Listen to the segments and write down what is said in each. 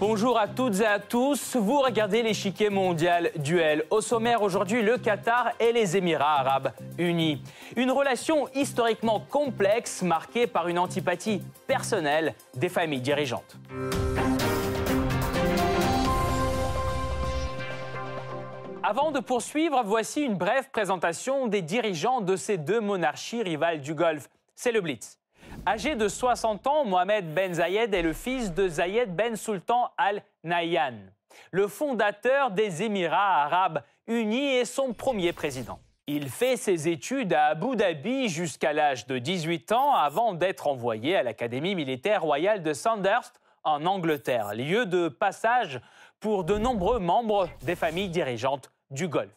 Bonjour à toutes et à tous. Vous regardez l'échiquier mondial duel. Au sommaire aujourd'hui, le Qatar et les Émirats arabes unis. Une relation historiquement complexe marquée par une antipathie personnelle des familles dirigeantes. Avant de poursuivre, voici une brève présentation des dirigeants de ces deux monarchies rivales du Golfe. C'est le Blitz. Âgé de 60 ans, Mohamed Ben Zayed est le fils de Zayed Ben Sultan Al Nahyan, le fondateur des Émirats arabes unis et son premier président. Il fait ses études à Abu Dhabi jusqu'à l'âge de 18 ans avant d'être envoyé à l'Académie militaire royale de Sandhurst en Angleterre, lieu de passage pour de nombreux membres des familles dirigeantes du Golfe.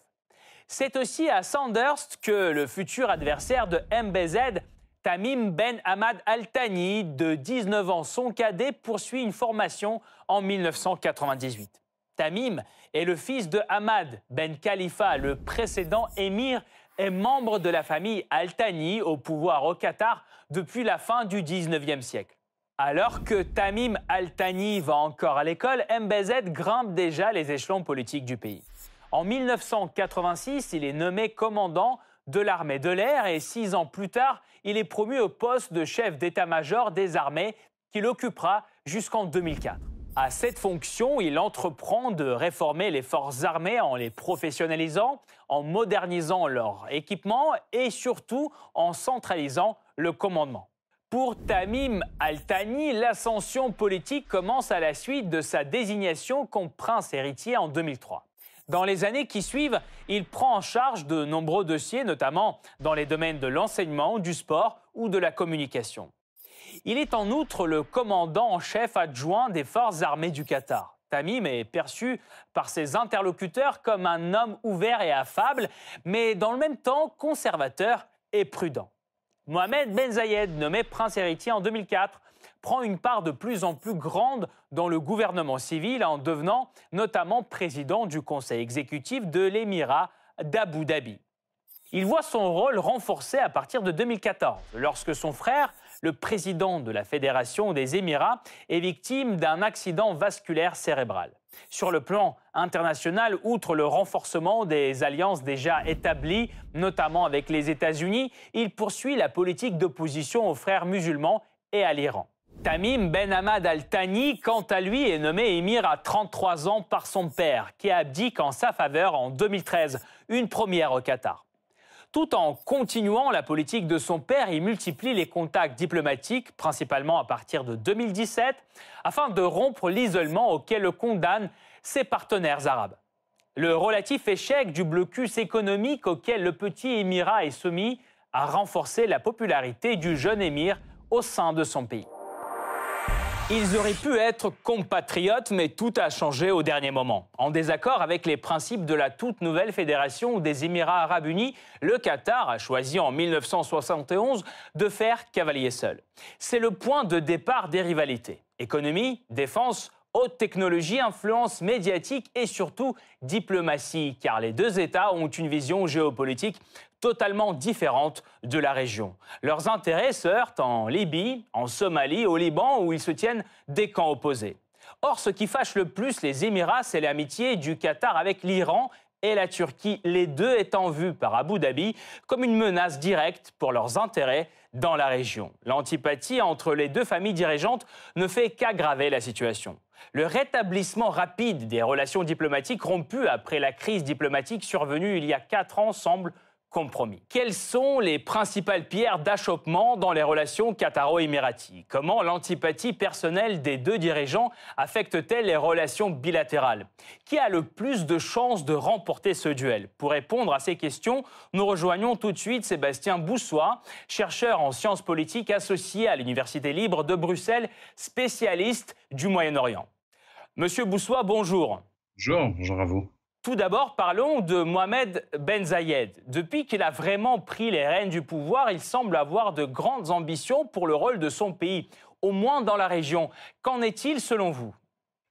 C'est aussi à Sandhurst que le futur adversaire de MBZ Tamim Ben Ahmad Al-Thani, de 19 ans, son cadet, poursuit une formation en 1998. Tamim est le fils de Ahmad Ben Khalifa, le précédent émir et membre de la famille Al-Thani au pouvoir au Qatar depuis la fin du 19e siècle. Alors que Tamim Al-Thani va encore à l'école, MBZ grimpe déjà les échelons politiques du pays. En 1986, il est nommé commandant de l'armée de l'air et six ans plus tard, il est promu au poste de chef d'état-major des armées qu'il occupera jusqu'en 2004. À cette fonction, il entreprend de réformer les forces armées en les professionnalisant, en modernisant leur équipement et surtout en centralisant le commandement. Pour Tamim Al-Thani, l'ascension politique commence à la suite de sa désignation comme prince héritier en 2003. Dans les années qui suivent, il prend en charge de nombreux dossiers, notamment dans les domaines de l'enseignement, du sport ou de la communication. Il est en outre le commandant en chef adjoint des forces armées du Qatar. Tamim est perçu par ses interlocuteurs comme un homme ouvert et affable, mais dans le même temps conservateur et prudent. Mohamed Ben Zayed, nommé prince héritier en 2004, prend une part de plus en plus grande dans le gouvernement civil en devenant notamment président du conseil exécutif de l'émirat d'Abu Dhabi. Il voit son rôle renforcé à partir de 2014, lorsque son frère, le président de la Fédération des Émirats, est victime d'un accident vasculaire cérébral. Sur le plan international, outre le renforcement des alliances déjà établies, notamment avec les États-Unis, il poursuit la politique d'opposition aux frères musulmans et à l'Iran. Tamim Ben Ahmad Al-Thani, quant à lui, est nommé émir à 33 ans par son père, qui abdique en sa faveur en 2013, une première au Qatar. Tout en continuant la politique de son père, il multiplie les contacts diplomatiques, principalement à partir de 2017, afin de rompre l'isolement auquel le condamnent ses partenaires arabes. Le relatif échec du blocus économique auquel le petit émirat est soumis a renforcé la popularité du jeune émir au sein de son pays. Ils auraient pu être compatriotes, mais tout a changé au dernier moment. En désaccord avec les principes de la toute nouvelle fédération des Émirats arabes unis, le Qatar a choisi en 1971 de faire cavalier seul. C'est le point de départ des rivalités. Économie, défense, haute technologie, influence médiatique et surtout diplomatie, car les deux États ont une vision géopolitique totalement différentes de la région. Leurs intérêts se heurtent en Libye, en Somalie, au Liban, où ils se tiennent des camps opposés. Or, ce qui fâche le plus les Émirats, c'est l'amitié du Qatar avec l'Iran et la Turquie, les deux étant vus par Abu Dhabi comme une menace directe pour leurs intérêts dans la région. L'antipathie entre les deux familles dirigeantes ne fait qu'aggraver la situation. Le rétablissement rapide des relations diplomatiques rompues après la crise diplomatique survenue il y a quatre ans semble Quelles sont les principales pierres d'achoppement dans les relations qataro-émiraties Comment l'antipathie personnelle des deux dirigeants affecte-t-elle les relations bilatérales? Qui a le plus de chances de remporter ce duel? Pour répondre à ces questions, nous rejoignons tout de suite Sébastien Boussois, chercheur en sciences politiques associé à l'Université libre de Bruxelles, spécialiste du Moyen-Orient. Monsieur Boussois, bonjour. Bonjour, bonjour à vous. Tout d'abord, parlons de Mohamed Ben Zayed. Depuis qu'il a vraiment pris les rênes du pouvoir, il semble avoir de grandes ambitions pour le rôle de son pays, au moins dans la région. Qu'en est-il selon vous?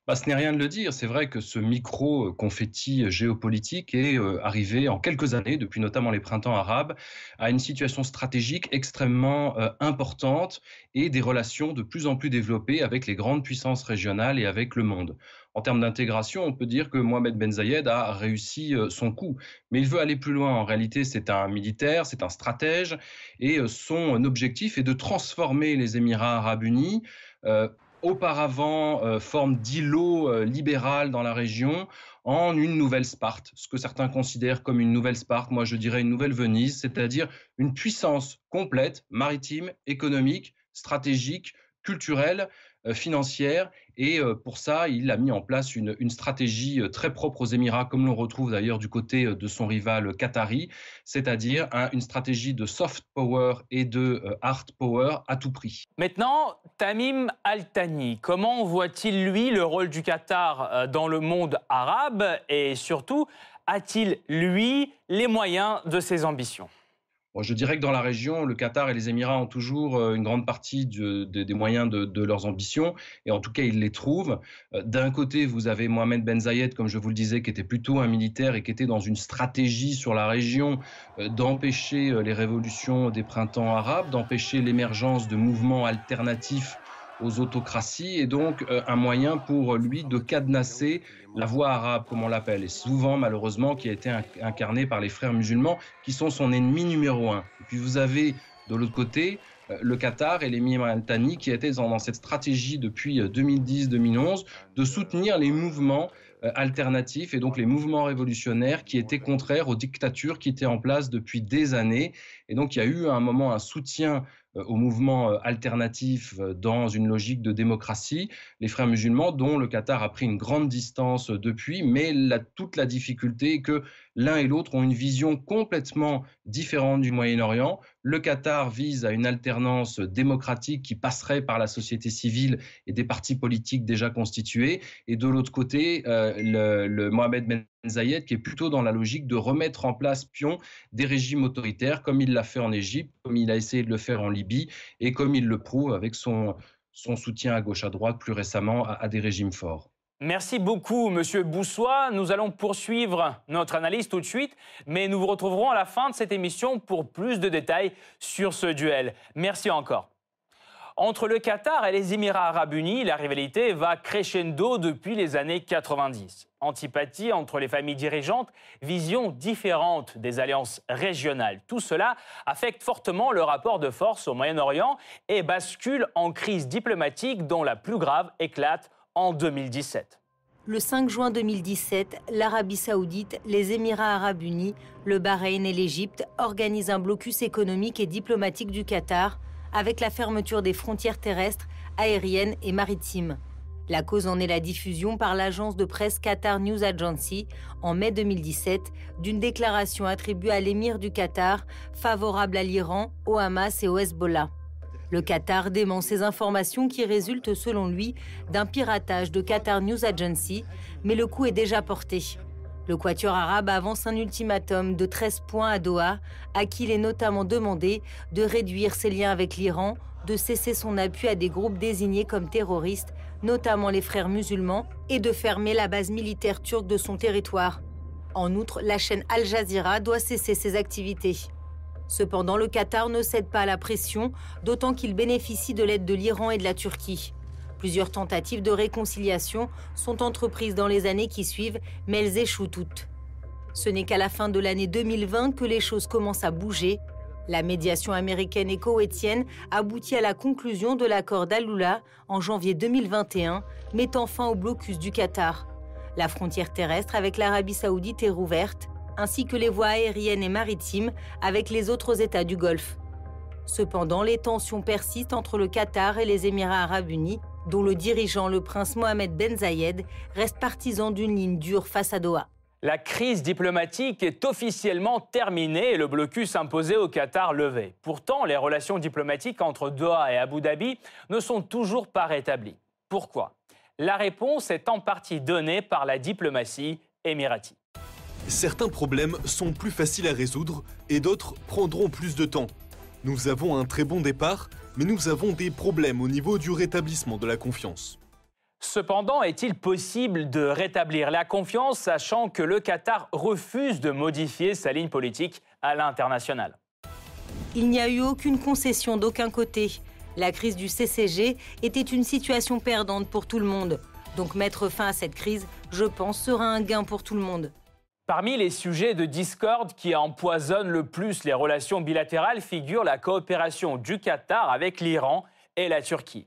Bah, ce n'est rien de le dire. C'est vrai que ce micro-confetti géopolitique est euh, arrivé en quelques années, depuis notamment les printemps arabes, à une situation stratégique extrêmement euh, importante et des relations de plus en plus développées avec les grandes puissances régionales et avec le monde. En termes d'intégration, on peut dire que Mohamed Ben Zayed a réussi euh, son coup. Mais il veut aller plus loin. En réalité, c'est un militaire, c'est un stratège. Et son objectif est de transformer les Émirats arabes unis auparavant euh, forme d'îlot euh, libéral dans la région en une nouvelle Sparte, ce que certains considèrent comme une nouvelle Sparte, moi je dirais une nouvelle Venise, c'est-à-dire une puissance complète, maritime, économique, stratégique, culturelle, euh, financière. Et euh, pour ça, il a mis en place une, stratégie euh, très propre aux Émirats, comme l'on retrouve d'ailleurs du côté de son rival qatari, c'est-à-dire une stratégie de soft power et de hard power à tout prix. Maintenant, Tamim Al-Thani, comment voit-il, lui, le rôle du Qatar dans le monde arabe? Et surtout, a-t-il, lui, les moyens de ses ambitions? Je dirais que dans la région, le Qatar et les Émirats ont toujours euh, une grande partie des moyens de, leurs ambitions, et en tout cas, ils les trouvent. Euh, d'un côté, vous avez Mohamed Ben Zayed, comme je vous le disais, qui était plutôt un militaire et qui était dans une stratégie sur la région euh, d'empêcher les révolutions des printemps arabes, d'empêcher l'émergence de mouvements alternatifs aux autocraties et donc euh, un moyen pour lui de cadenasser la voie arabe, comme on l'appelle, et souvent malheureusement qui a été incarné par les frères musulmans, qui sont son ennemi numéro un. Et puis vous avez de l'autre côté euh, le Qatar et l'émir Al-Thani qui étaient dans, cette stratégie depuis 2010-2011 euh, de soutenir les mouvements alternatifs et donc les mouvements révolutionnaires qui étaient contraires aux dictatures qui étaient en place depuis des années. Et donc il y a eu à un moment un soutien euh, au mouvement euh, alternatif euh, dans une logique de démocratie, les frères musulmans, dont le Qatar a pris une grande distance depuis, mais toute la difficulté est que l'un et l'autre ont une vision complètement différente du Moyen-Orient. Le Qatar vise à une alternance démocratique qui passerait par la société civile et des partis politiques déjà constitués, et de l'autre côté, le, le Mohamed Ben Zayed qui est plutôt dans la logique de remettre en place pion des régimes autoritaires comme il l'a fait en Égypte, comme il a essayé de le faire en Libye et comme il le prouve avec son, son soutien à gauche à droite plus récemment à, des régimes forts. Merci beaucoup, Monsieur Boussois. Nous allons poursuivre notre analyse tout de suite, mais nous vous retrouverons à la fin de cette émission pour plus de détails sur ce duel. Merci encore. Entre le Qatar et les Émirats arabes unis, la rivalité va crescendo depuis les années 90. Antipathie entre les familles dirigeantes, vision différente des alliances régionales. Tout cela affecte fortement le rapport de force au Moyen-Orient et bascule en crise diplomatique dont la plus grave éclate en 2017. Le 5 juin 2017, l'Arabie saoudite, les Émirats arabes unis, le Bahreïn et l'Égypte organisent un blocus économique et diplomatique du Qatar avec la fermeture des frontières terrestres, aériennes et maritimes. La cause en est la diffusion par l'agence de presse Qatar News Agency en mai 2017 d'une déclaration attribuée à l'émir du Qatar favorable à l'Iran, au Hamas et au Hezbollah. Le Qatar dément ces informations qui résultent selon lui d'un piratage de Qatar News Agency, mais le coup est déjà porté. Le Quatuor arabe avance un ultimatum de 13 points à Doha, à qui il est notamment demandé de réduire ses liens avec l'Iran, de cesser son appui à des groupes désignés comme terroristes, notamment les frères musulmans, et de fermer la base militaire turque de son territoire. En outre, la chaîne Al Jazeera doit cesser ses activités. Cependant, le Qatar ne cède pas à la pression, d'autant qu'il bénéficie de l'aide de l'Iran et de la Turquie. Plusieurs tentatives de réconciliation sont entreprises dans les années qui suivent, mais elles échouent toutes. Ce n'est qu'à la fin de l'année 2020 que les choses commencent à bouger. La médiation américaine et koweïtienne aboutit à la conclusion de l'accord d'Aloula en janvier 2021, mettant fin au blocus du Qatar. La frontière terrestre avec l'Arabie saoudite est rouverte, ainsi que les voies aériennes et maritimes avec les autres États du Golfe. Cependant, les tensions persistent entre le Qatar et les Émirats arabes unis, dont le dirigeant, le prince Mohamed Ben Zayed, reste partisan d'une ligne dure face à Doha. La crise diplomatique est officiellement terminée et le blocus imposé au Qatar levé. Pourtant, les relations diplomatiques entre Doha et Abu Dhabi ne sont toujours pas rétablies. Pourquoi? La réponse est en partie donnée par la diplomatie émirati. Certains problèmes sont plus faciles à résoudre et d'autres prendront plus de temps. Nous avons un très bon départ, mais nous avons des problèmes au niveau du rétablissement de la confiance. Cependant, est-il possible de rétablir la confiance sachant que le Qatar refuse de modifier sa ligne politique à l'international? Il n'y a eu aucune concession d'aucun côté. La crise du CCG était une situation perdante pour tout le monde. Donc mettre fin à cette crise, je pense, sera un gain pour tout le monde. Parmi les sujets de discorde qui empoisonnent le plus les relations bilatérales figure la coopération du Qatar avec l'Iran et la Turquie.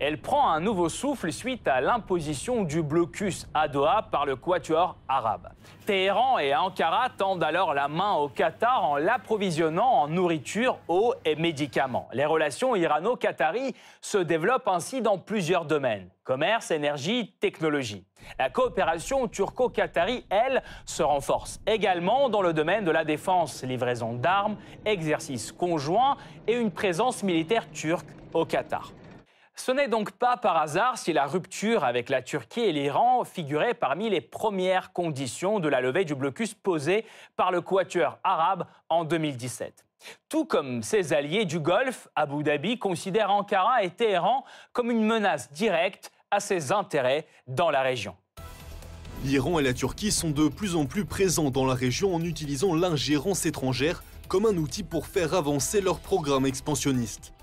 Elle prend un nouveau souffle suite à l'imposition du blocus à Doha par le quatuor arabe. Téhéran et Ankara tendent alors la main au Qatar en l'approvisionnant en nourriture, eau et médicaments. Les relations irano-qataries se développent ainsi dans plusieurs domaines commerce, énergie, technologie. La coopération turco-qatari, elle, se renforce également dans le domaine de la défense, livraison d'armes, exercices conjoints et une présence militaire turque au Qatar. Ce n'est donc pas par hasard si la rupture avec la Turquie et l'Iran figurait parmi les premières conditions de la levée du blocus posé par le Quatuor arabe en 2017. Tout comme ses alliés du Golfe, Abu Dhabi considère Ankara et Téhéran comme une menace directe à ses intérêts dans la région. L'Iran et la Turquie sont de plus en plus présents dans la région en utilisant l'ingérence étrangère comme un outil pour faire avancer leur programme expansionniste.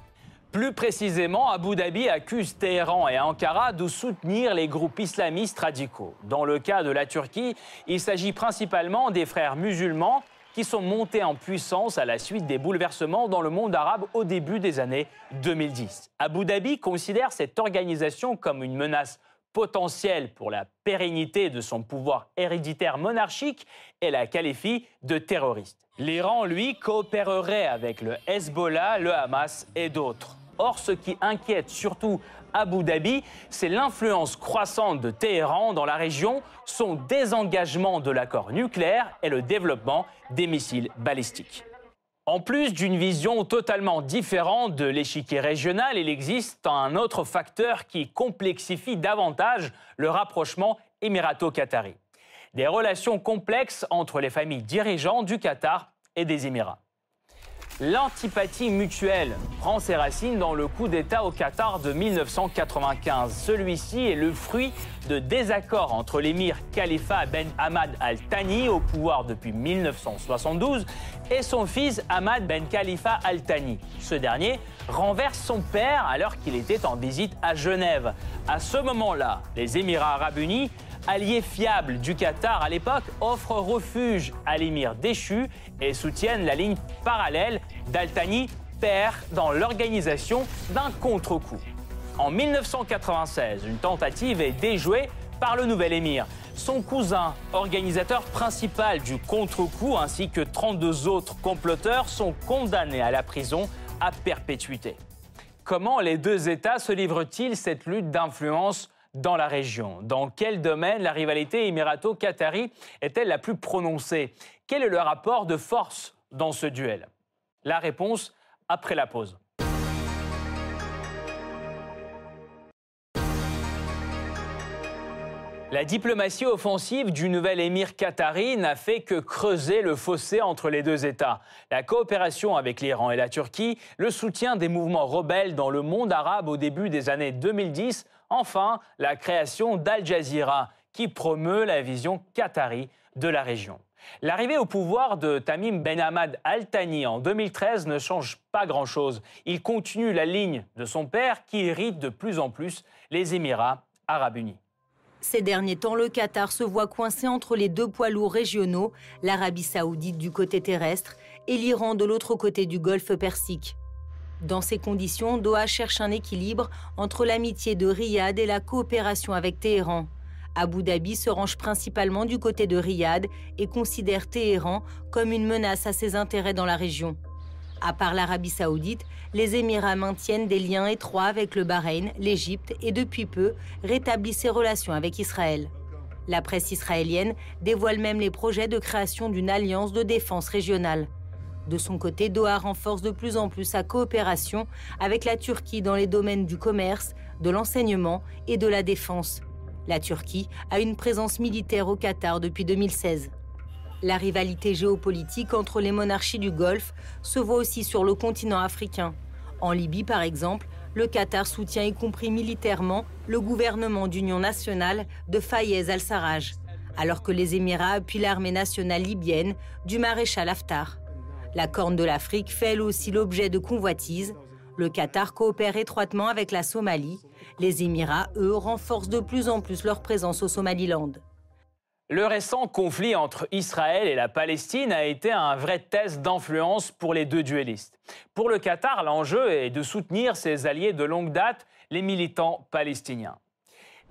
Plus précisément, Abu Dhabi accuse Téhéran et Ankara de soutenir les groupes islamistes radicaux. Dans le cas de la Turquie, il s'agit principalement des frères musulmans qui sont montés en puissance à la suite des bouleversements dans le monde arabe au début des années 2010. Abu Dhabi considère cette organisation comme une menace potentielle pour la pérennité de son pouvoir héréditaire monarchique et la qualifie de terroriste. L'Iran, lui, coopérerait avec le Hezbollah, le Hamas et d'autres. Or, ce qui inquiète surtout Abu Dhabi, c'est l'influence croissante de Téhéran dans la région, son désengagement de l'accord nucléaire et le développement des missiles balistiques. En plus d'une vision totalement différente de l'échiquier régional, il existe un autre facteur qui complexifie davantage le rapprochement émirato-qatari. Des relations complexes entre les familles dirigeantes du Qatar et des Émirats. L'antipathie mutuelle prend ses racines dans le coup d'État au Qatar de 1995. Celui-ci est le fruit de désaccords entre l'émir Khalifa Ben Ahmad Al Thani, au pouvoir depuis 1972, et son fils Ahmad Ben Khalifa Al Thani. Ce dernier renverse son père alors qu'il était en visite à Genève. À ce moment-là, les Émirats arabes unis alliés fiables du Qatar à l'époque, offrent refuge à l'émir déchu et soutiennent la ligne parallèle d'Al-Thani, père dans l'organisation d'un contre-coup. En 1996, une tentative est déjouée par le nouvel émir. Son cousin, organisateur principal du contre-coup, ainsi que 32 autres comploteurs sont condamnés à la prison à perpétuité. Comment les deux États se livrent-ils cette lutte d'influence dans la région Dans quel domaine la rivalité émirato-qatari est-elle la plus prononcée? Quel est le rapport de force dans ce duel? La réponse après la pause. La diplomatie offensive du nouvel émir qatari n'a fait que creuser le fossé entre les deux États. La coopération avec l'Iran et la Turquie, le soutien des mouvements rebelles dans le monde arabe au début des années 2010, enfin la création d'Al Jazeera, qui promeut la vision qatari de la région. L'arrivée au pouvoir de Tamim Ben Hamad Al Thani en 2013 ne change pas grand-chose. Il continue la ligne de son père qui hérite de plus en plus les Émirats arabes unis. Ces derniers temps, le Qatar se voit coincé entre les deux poids lourds régionaux, l'Arabie saoudite du côté terrestre et l'Iran de l'autre côté du golfe Persique. Dans ces conditions, Doha cherche un équilibre entre l'amitié de Riyad et la coopération avec Téhéran. Abu Dhabi se range principalement du côté de Riyad et considère Téhéran comme une menace à ses intérêts dans la région. À part l'Arabie saoudite, les Émirats maintiennent des liens étroits avec le Bahreïn, l'Égypte et depuis peu rétablissent ses relations avec Israël. La presse israélienne dévoile même les projets de création d'une alliance de défense régionale. De son côté, Doha renforce de plus en plus sa coopération avec la Turquie dans les domaines du commerce, de l'enseignement et de la défense. La Turquie a une présence militaire au Qatar depuis 2016. La rivalité géopolitique entre les monarchies du Golfe se voit aussi sur le continent africain. En Libye, par exemple, le Qatar soutient y compris militairement le gouvernement d'union nationale de Fayez al-Sarraj, alors que les Émirats appuient l'armée nationale libyenne du maréchal Haftar. La Corne de l'Afrique fait elle aussi l'objet de convoitises. Le Qatar coopère étroitement avec la Somalie. Les Émirats, eux, renforcent de plus en plus leur présence au Somaliland. Le récent conflit entre Israël et la Palestine a été un vrai test d'influence pour les deux duellistes. Pour le Qatar, l'enjeu est de soutenir ses alliés de longue date, les militants palestiniens.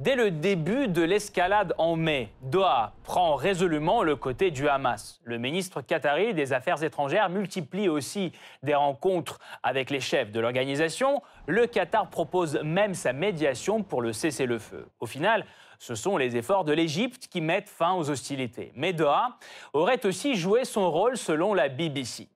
Dès le début de l'escalade en mai, Doha prend résolument le côté du Hamas. Le ministre qatari des Affaires étrangères multiplie aussi des rencontres avec les chefs de l'organisation. Le Qatar propose même sa médiation pour le cessez-le-feu. Au final, ce sont les efforts de l'Égypte qui mettent fin aux hostilités. Mais Doha aurait aussi joué son rôle selon la BBC.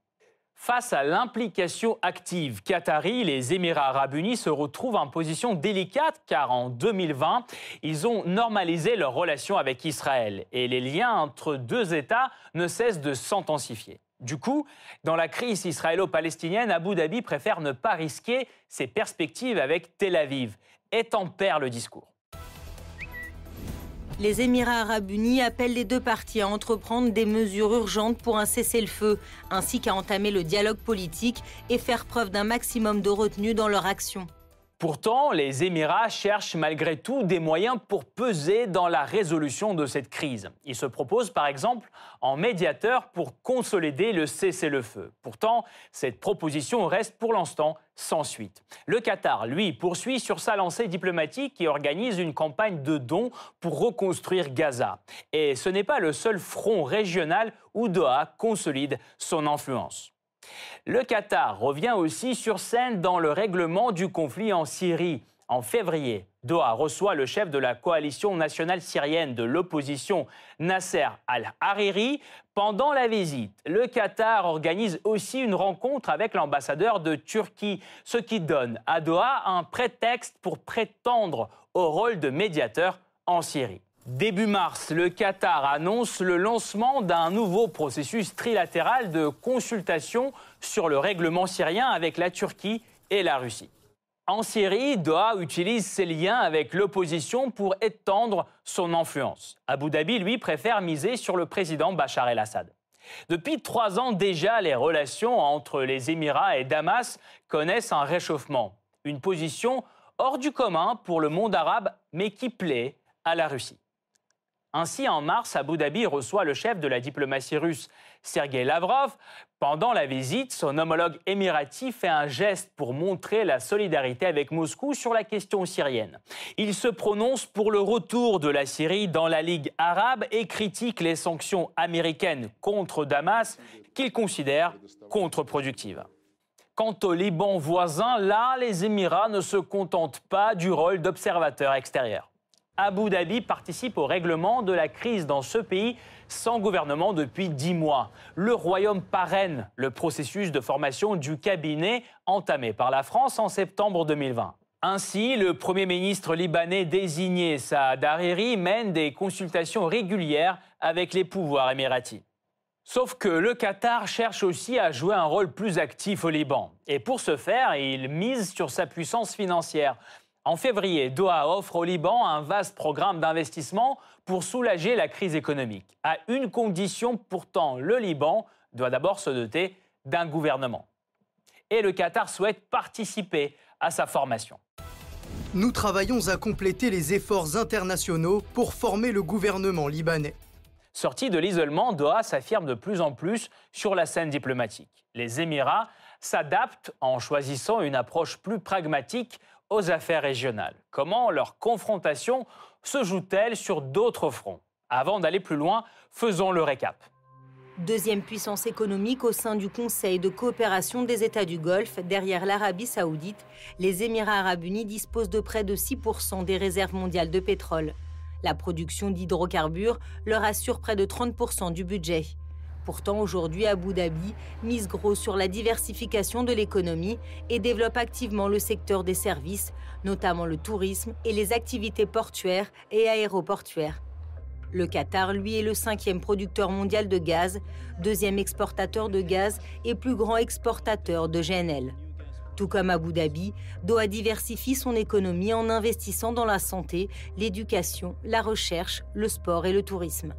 Face à l'implication active qatari, les Émirats arabes unis se retrouvent en position délicate car en 2020, ils ont normalisé leurs relations avec Israël et les liens entre deux États ne cessent de s'intensifier. Du coup, dans la crise israélo-palestinienne, Abu Dhabi préfère ne pas risquer ses perspectives avec Tel Aviv et tempère le discours. Les Émirats arabes unis appellent les deux parties à entreprendre des mesures urgentes pour un cessez-le-feu, ainsi qu'à entamer le dialogue politique et faire preuve d'un maximum de retenue dans leur action. Pourtant, les Émirats cherchent malgré tout des moyens pour peser dans la résolution de cette crise. Ils se proposent par exemple en médiateur pour consolider le cessez-le-feu. Pourtant, cette proposition reste pour l'instant sans suite. Le Qatar, lui, poursuit sur sa lancée diplomatique et organise une campagne de dons pour reconstruire Gaza. Et ce n'est pas le seul front régional où Doha consolide son influence. Le Qatar revient aussi sur scène dans le règlement du conflit en Syrie. En février, Doha reçoit le chef de la coalition nationale syrienne de l'opposition, Nasser al-Hariri. Pendant la visite, le Qatar organise aussi une rencontre avec l'ambassadeur de Turquie, ce qui donne à Doha un prétexte pour prétendre au rôle de médiateur en Syrie. Début mars, le Qatar annonce le lancement d'un nouveau processus trilatéral de consultation sur le règlement syrien avec la Turquie et la Russie. En Syrie, Doha utilise ses liens avec l'opposition pour étendre son influence. Abu Dhabi, lui, préfère miser sur le président Bachar el-Assad. Depuis trois ans déjà, les relations entre les Émirats et Damas connaissent un réchauffement. Une position hors du commun pour le monde arabe, mais qui plaît à la Russie. Ainsi, en mars, Abu Dhabi reçoit le chef de la diplomatie russe, Sergei Lavrov. Pendant la visite, son homologue émirati fait un geste pour montrer la solidarité avec Moscou sur la question syrienne. Il se prononce pour le retour de la Syrie dans la Ligue arabe et critique les sanctions américaines contre Damas qu'il considère contre-productives. Quant au Liban voisin, là, les Émirats ne se contentent pas du rôle d'observateur extérieur. Abu Dhabi participe au règlement de la crise dans ce pays sans gouvernement depuis dix mois. Le Royaume parraine le processus de formation du cabinet entamé par la France en septembre 2020. Ainsi, le Premier ministre libanais désigné Saad Hariri mène des consultations régulières avec les pouvoirs émiratis. Sauf que le Qatar cherche aussi à jouer un rôle plus actif au Liban. Et pour ce faire, il mise sur sa puissance financière. En février, Doha offre au Liban un vaste programme d'investissement pour soulager la crise économique. À une condition pourtant, le Liban doit d'abord se doter d'un gouvernement. Et le Qatar souhaite participer à sa formation. Nous travaillons à compléter les efforts internationaux pour former le gouvernement libanais. Sorti de l'isolement, Doha s'affirme de plus en plus sur la scène diplomatique. Les Émirats s'adaptent en choisissant une approche plus pragmatique aux affaires régionales. Comment leur confrontation se joue-t-elle sur d'autres fronts? Avant d'aller plus loin, faisons le récap. Deuxième puissance économique au sein du Conseil de coopération des États du Golfe, derrière l'Arabie saoudite, les Émirats arabes unis disposent de près de 6% des réserves mondiales de pétrole. La production d'hydrocarbures leur assure près de 30% du budget. Pourtant, aujourd'hui, Abu Dhabi mise gros sur la diversification de l'économie et développe activement le secteur des services, notamment le tourisme et les activités portuaires et aéroportuaires. Le Qatar, lui, est le cinquième producteur mondial de gaz, deuxième exportateur de gaz et plus grand exportateur de GNL. Tout comme Abu Dhabi, Doha diversifie son économie en investissant dans la santé, l'éducation, la recherche, le sport et le tourisme.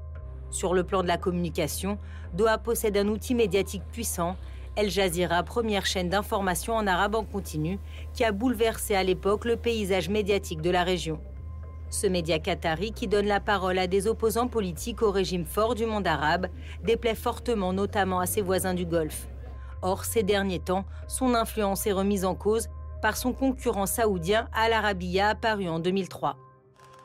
Sur le plan de la communication, Doha possède un outil médiatique puissant, El Jazeera, première chaîne d'information en arabe en continu, qui a bouleversé à l'époque le paysage médiatique de la région. Ce média qatari, qui donne la parole à des opposants politiques au régime fort du monde arabe, déplaît fortement notamment à ses voisins du Golfe. Or, ces derniers temps, son influence est remise en cause par son concurrent saoudien Al Arabiya apparu en 2003.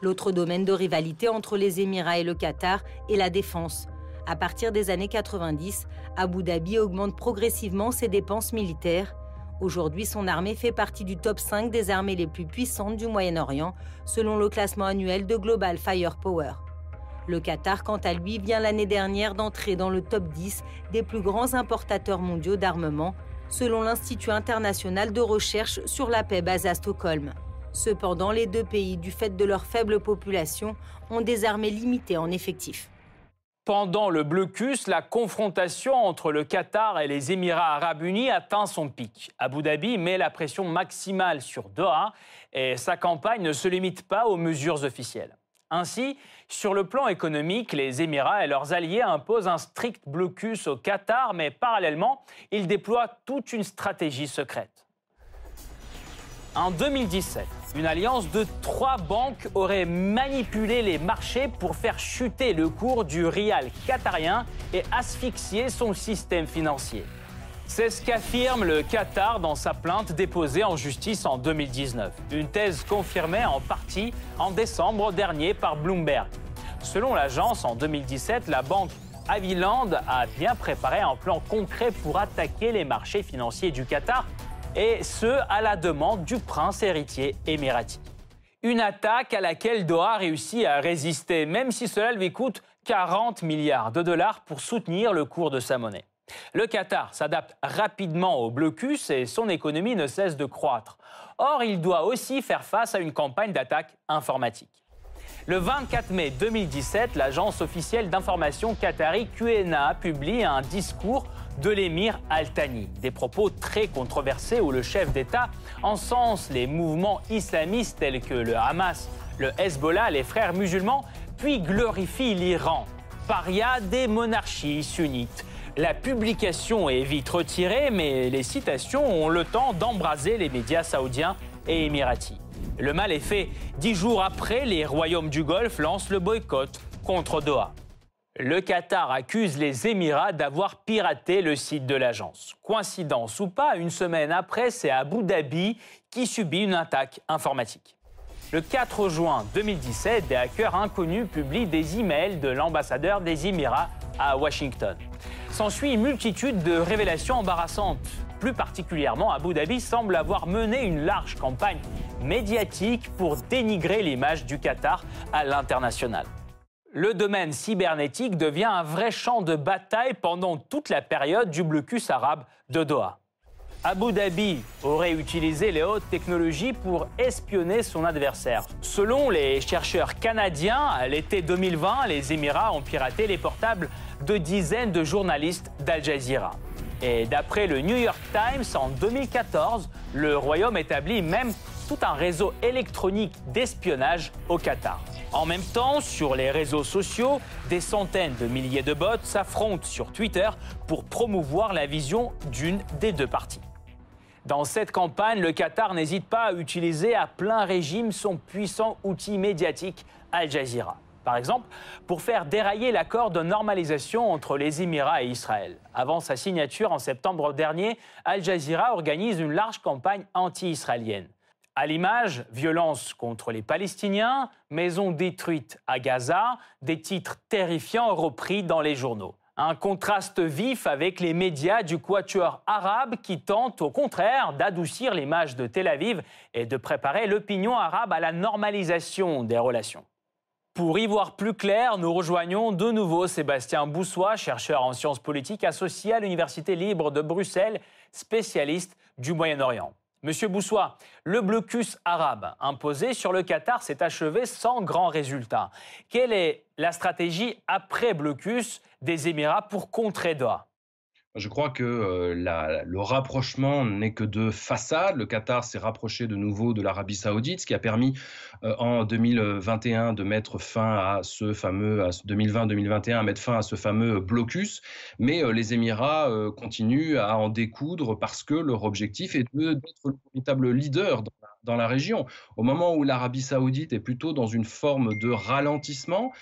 L'autre domaine de rivalité entre les Émirats et le Qatar est la défense. À partir des années 90, Abu Dhabi augmente progressivement ses dépenses militaires. Aujourd'hui, son armée fait partie du top 5 des armées les plus puissantes du Moyen-Orient, selon le classement annuel de Global Firepower. Le Qatar, quant à lui, vient l'année dernière d'entrer dans le top 10 des plus grands importateurs mondiaux d'armement, selon l'Institut international de recherche sur la paix basé à Stockholm. Cependant, les deux pays, du fait de leur faible population, ont des armées limitées en effectifs. Pendant le blocus, la confrontation entre le Qatar et les Émirats arabes unis atteint son pic. Abu Dhabi met la pression maximale sur Doha et sa campagne ne se limite pas aux mesures officielles. Ainsi, sur le plan économique, les Émirats et leurs alliés imposent un strict blocus au Qatar, mais parallèlement, ils déploient toute une stratégie secrète. En 2017, une alliance de trois banques aurait manipulé les marchés pour faire chuter le cours du rial qatarien et asphyxier son système financier. C'est ce qu'affirme le Qatar dans sa plainte déposée en justice en 2019. Une thèse confirmée en partie en décembre dernier par Bloomberg. Selon l'agence, en 2017, la banque Aviland a bien préparé un plan concret pour attaquer les marchés financiers du Qatar, et ce, à la demande du prince héritier émirati. Une attaque à laquelle Doha réussit à résister, même si cela lui coûte 40 milliards de dollars pour soutenir le cours de sa monnaie. Le Qatar s'adapte rapidement au blocus et son économie ne cesse de croître. Or, il doit aussi faire face à une campagne d'attaque informatique. Le 24 mai 2017, l'agence officielle d'information qatari QNA publie un discours de l'émir Al-Thani. Des propos très controversés où le chef d'État encense les mouvements islamistes tels que le Hamas, le Hezbollah, les frères musulmans, puis glorifie l'Iran, paria des monarchies sunnites. La publication est vite retirée, mais les citations ont le temps d'embraser les médias saoudiens et émiratis. Le mal est fait. Dix jours après, les royaumes du Golfe lancent le boycott contre Doha. Le Qatar accuse les Émirats d'avoir piraté le site de l'agence. Coïncidence ou pas, une semaine après, c'est Abu Dhabi qui subit une attaque informatique. Le 4 juin 2017, des hackers inconnus publient des emails de l'ambassadeur des Émirats à Washington. S'ensuit une multitude de révélations embarrassantes. Plus particulièrement, Abu Dhabi semble avoir mené une large campagne médiatique pour dénigrer l'image du Qatar à l'international. Le domaine cybernétique devient un vrai champ de bataille pendant toute la période du blocus arabe de Doha. Abu Dhabi aurait utilisé les hautes technologies pour espionner son adversaire. Selon les chercheurs canadiens, l'été 2020, les Émirats ont piraté les portables de dizaines de journalistes d'Al Jazeera. Et d'après le New York Times, en 2014, le Royaume établit même tout un réseau électronique d'espionnage au Qatar. En même temps, sur les réseaux sociaux, des centaines de milliers de bots s'affrontent sur Twitter pour promouvoir la vision d'une des deux parties. Dans cette campagne, le Qatar n'hésite pas à utiliser à plein régime son puissant outil médiatique Al Jazeera. Par exemple, pour faire dérailler l'accord de normalisation entre les Émirats et Israël. Avant sa signature en septembre dernier, Al Jazeera organise une large campagne anti-israélienne. À l'image, violence contre les Palestiniens, maisons détruites à Gaza, des titres terrifiants repris dans les journaux. Un contraste vif avec les médias du quatuor arabe qui tentent au contraire d'adoucir l'image de Tel Aviv et de préparer l'opinion arabe à la normalisation des relations. Pour y voir plus clair, nous rejoignons de nouveau Sébastien Boussois, chercheur en sciences politiques associé à l'Université libre de Bruxelles, spécialiste du Moyen-Orient. Monsieur Boussois, le blocus arabe imposé sur le Qatar s'est achevé sans grand résultat. Quelle est la stratégie après blocus des Émirats pour contrer Doha? Je crois que euh, le rapprochement n'est que de façade. Le Qatar s'est rapproché de nouveau de l'Arabie saoudite, ce qui a permis euh, en 2021 de mettre fin à ce fameux, 2020-2021, à mettre fin à ce fameux blocus. Mais euh, les Émirats continuent à en découdre parce que leur objectif est d'être le véritable leader dans la région. Au moment où l'Arabie saoudite est plutôt dans une forme de ralentissement,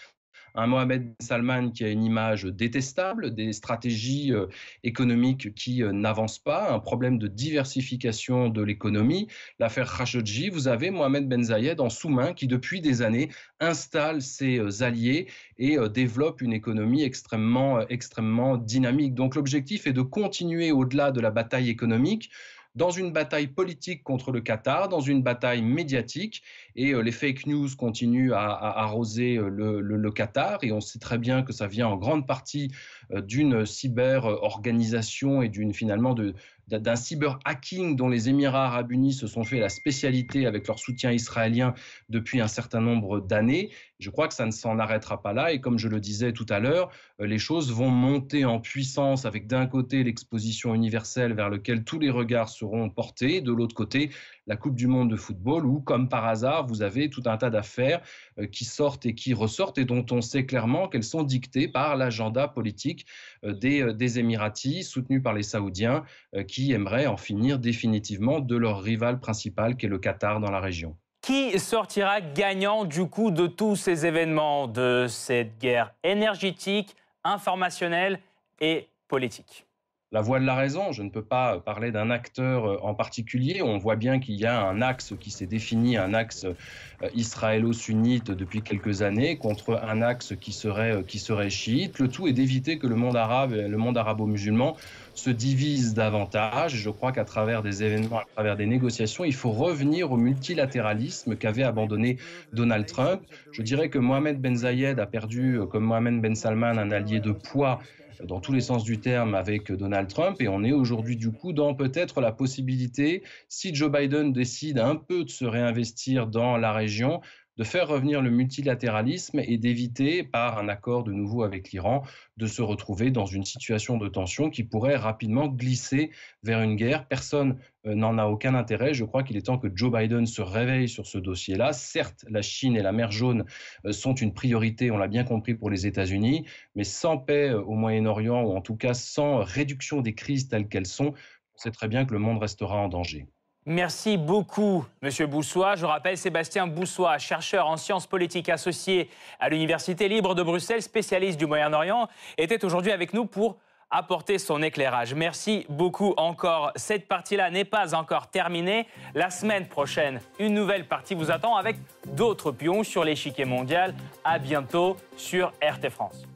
un Mohamed Salman qui a une image détestable, des stratégies euh, économiques qui euh, n'avancent pas, un problème de diversification de l'économie. L'affaire Khashoggi, vous avez Mohamed Ben Zayed en sous-main qui depuis des années installe ses euh, alliés et développe une économie extrêmement, extrêmement dynamique. Donc l'objectif est de continuer au-delà de la bataille économique dans une bataille politique contre le Qatar, dans une bataille médiatique. Et euh, les fake news continuent à, arroser euh, le, Qatar. Et on sait très bien que ça vient en grande partie euh, d'une cyber-organisation et d'une finalement de, d'un cyber-hacking dont les Émirats arabes unis se sont fait la spécialité avec leur soutien israélien depuis un certain nombre d'années. Je crois que ça ne s'en arrêtera pas là. Et comme je le disais tout à l'heure, euh, les choses vont monter en puissance avec d'un côté l'exposition universelle vers lequel tous les regards seront portés, de l'autre côté la Coupe du Monde de football, où, comme par hasard, vous avez tout un tas d'affaires euh, qui sortent et qui ressortent et dont on sait clairement qu'elles sont dictées par l'agenda politique euh, des, euh, des Émiratis, soutenus par les Saoudiens, qui aimeraient en finir définitivement de leur rival principal, qui est le Qatar dans la région. Qui sortira gagnant du coup de tous ces événements, de cette guerre énergétique, informationnelle et politique? La voie de la raison. Je ne peux pas parler d'un acteur euh, en particulier. On voit bien qu'il y a un axe qui s'est défini, un axe euh, israélo-sunnite depuis quelques années contre un axe qui serait, euh, qui serait chiite. Le tout est d'éviter que le monde arabe, le monde arabo-musulman se divise davantage. Je crois qu'à travers des événements, à travers des négociations, il faut revenir au multilatéralisme qu'avait abandonné Donald Trump. Je dirais que Mohamed Ben Zayed a perdu, comme Mohamed Ben Salman, un allié de poids dans tous les sens du terme avec Donald Trump. Et on est aujourd'hui du coup dans peut-être la possibilité, si Joe Biden décide un peu de se réinvestir dans la région, de faire revenir le multilatéralisme et d'éviter, par un accord de nouveau avec l'Iran, de se retrouver dans une situation de tension qui pourrait rapidement glisser vers une guerre. Personne euh, n'en a aucun intérêt. Je crois qu'il est temps que Joe Biden se réveille sur ce dossier-là. Certes, la Chine et la mer Jaune euh, sont une priorité, on l'a bien compris pour les États-Unis, mais sans paix euh, au Moyen-Orient, ou en tout cas sans réduction des crises telles qu'elles sont, on sait très bien que le monde restera en danger. Merci beaucoup, Monsieur Boussois. Je rappelle Sébastien Boussois, chercheur en sciences politiques associé à l'Université libre de Bruxelles, spécialiste du Moyen-Orient, était aujourd'hui avec nous pour apporter son éclairage. Merci beaucoup encore. Cette partie-là n'est pas encore terminée. La semaine prochaine, une nouvelle partie vous attend avec d'autres pions sur l'échiquier mondial. À bientôt sur RT France.